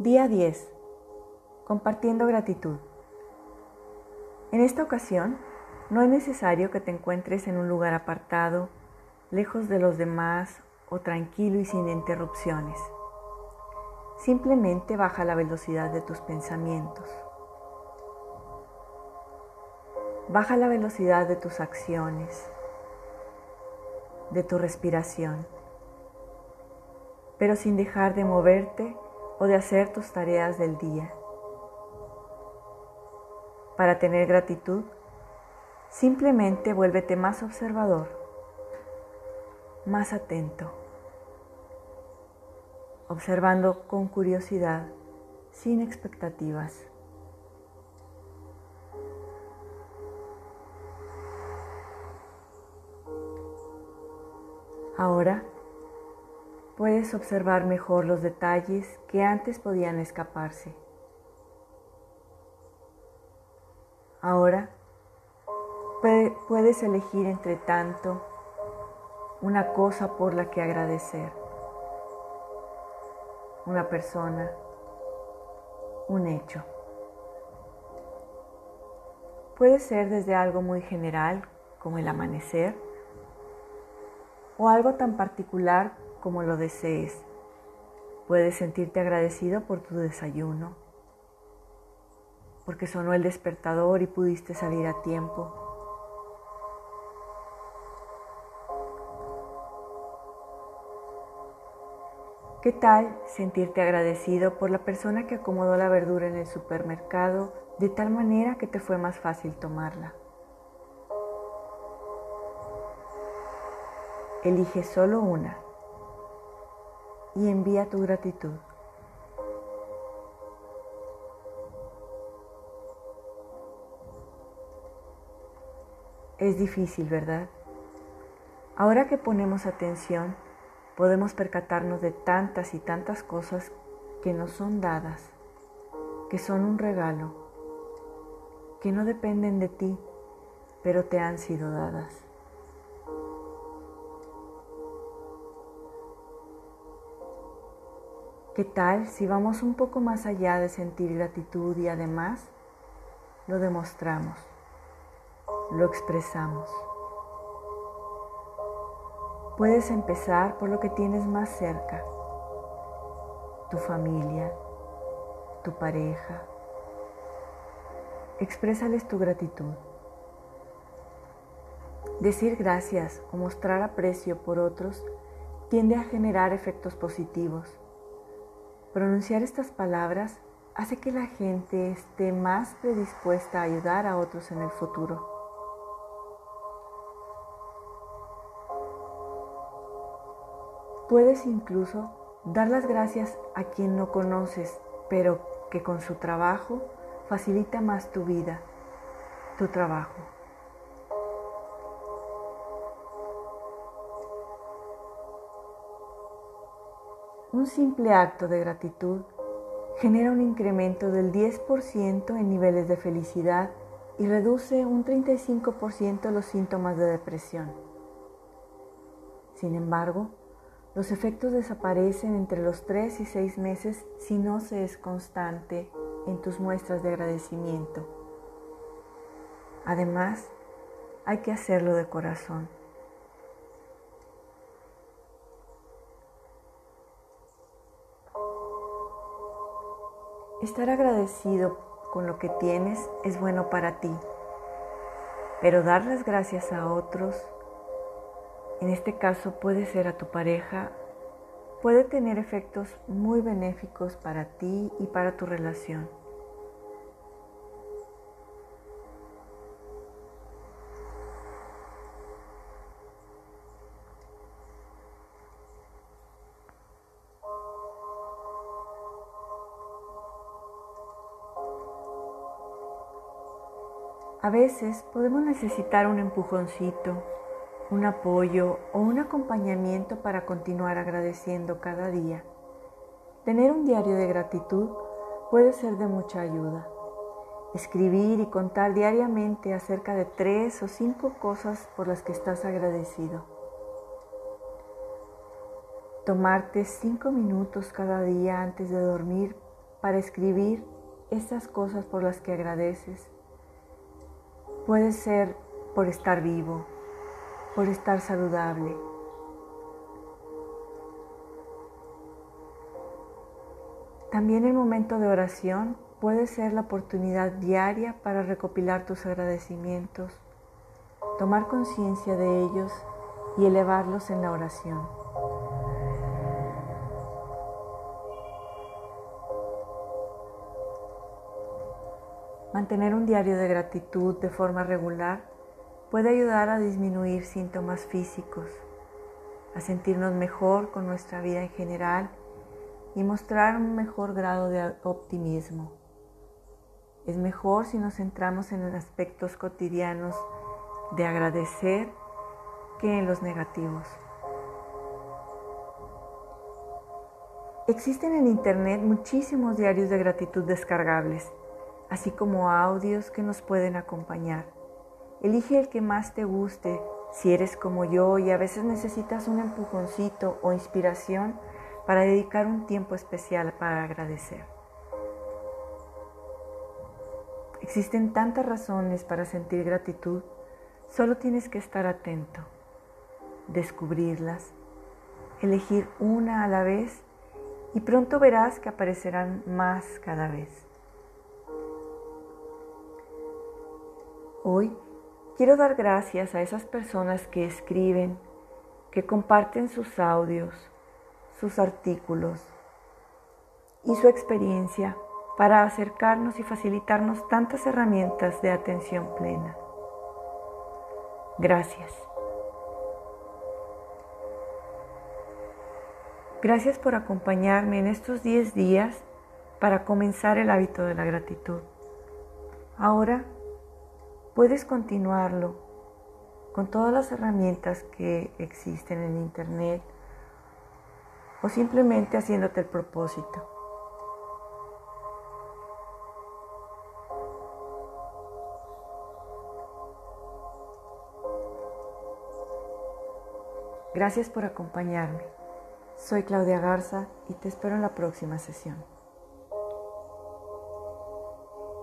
Día 10. Compartiendo gratitud. En esta ocasión, no es necesario que te encuentres en un lugar apartado, lejos de los demás o tranquilo y sin interrupciones. Simplemente baja la velocidad de tus pensamientos. Baja la velocidad de tus acciones, de tu respiración, pero sin dejar de moverte o de hacer tus tareas del día. Para tener gratitud, simplemente vuélvete más observador, más atento, observando con curiosidad, sin expectativas. Ahora puedes observar mejor los detalles que antes podían escaparse. Ahora puedes elegir entre tanto una cosa por la que agradecer, una persona, un hecho. Puede ser desde algo muy general como el amanecer o algo tan particular como lo desees. Puedes sentirte agradecido por tu desayuno, porque sonó el despertador y pudiste salir a tiempo. ¿Qué tal sentirte agradecido por la persona que acomodó la verdura en el supermercado de tal manera que te fue más fácil tomarla? Elige solo una y envía tu gratitud. Es difícil, ¿verdad? Ahora que ponemos atención, podemos percatarnos de tantas y tantas cosas que nos son dadas, que son un regalo, que no dependen de ti, pero te han sido dadas. ¿Qué tal si vamos un poco más allá de sentir gratitud y además lo demostramos, lo expresamos? Puedes empezar por lo que tienes más cerca, tu familia, tu pareja. Exprésales tu gratitud. Decir gracias o mostrar aprecio por otros tiende a generar efectos positivos Pronunciar estas palabras hace que la gente esté más predispuesta a ayudar a otros en el futuro. Puedes incluso dar las gracias a quien no conoces, pero que con su trabajo facilita más tu vida, tu trabajo. Un simple acto de gratitud genera un incremento del 10% en niveles de felicidad y reduce un 35% los síntomas de depresión. Sin embargo, los efectos desaparecen entre los 3 y 6 meses si no se es constante en tus muestras de agradecimiento. Además, hay que hacerlo de corazón. Estar agradecido con lo que tienes es bueno para ti, pero dar las gracias a otros, en este caso puede ser a tu pareja, puede tener efectos muy benéficos para ti y para tu relación. A veces podemos necesitar un empujoncito, un apoyo o un acompañamiento para continuar agradeciendo cada día. Tener un diario de gratitud puede ser de mucha ayuda. Escribir y contar diariamente acerca de tres o cinco cosas por las que estás agradecido. Tomarte cinco minutos cada día antes de dormir para escribir esas cosas por las que agradeces. Puede ser por estar vivo, por estar saludable. También el momento de oración puede ser la oportunidad diaria para recopilar tus agradecimientos, tomar conciencia de ellos y elevarlos en la oración. Mantener un diario de gratitud de forma regular puede ayudar a disminuir síntomas físicos, a sentirnos mejor con nuestra vida en general y mostrar un mejor grado de optimismo. Es mejor si nos centramos en los aspectos cotidianos de agradecer que en los negativos. Existen en Internet muchísimos diarios de gratitud descargables, así como audios que nos pueden acompañar. Elige el que más te guste si eres como yo y a veces necesitas un empujoncito o inspiración para dedicar un tiempo especial para agradecer. Existen tantas razones para sentir gratitud, solo tienes que estar atento, descubrirlas, elegir una a la vez y pronto verás que aparecerán más cada vez. Hoy quiero dar gracias a esas personas que escriben, que comparten sus audios, sus artículos y su experiencia para acercarnos y facilitarnos tantas herramientas de atención plena. Gracias. Gracias por acompañarme en estos 10 días para comenzar el hábito de la gratitud. Ahora puedes continuarlo con todas las herramientas que existen en Internet o simplemente haciéndote el propósito. Gracias por acompañarme. Soy Claudia Garza y te espero en la próxima sesión.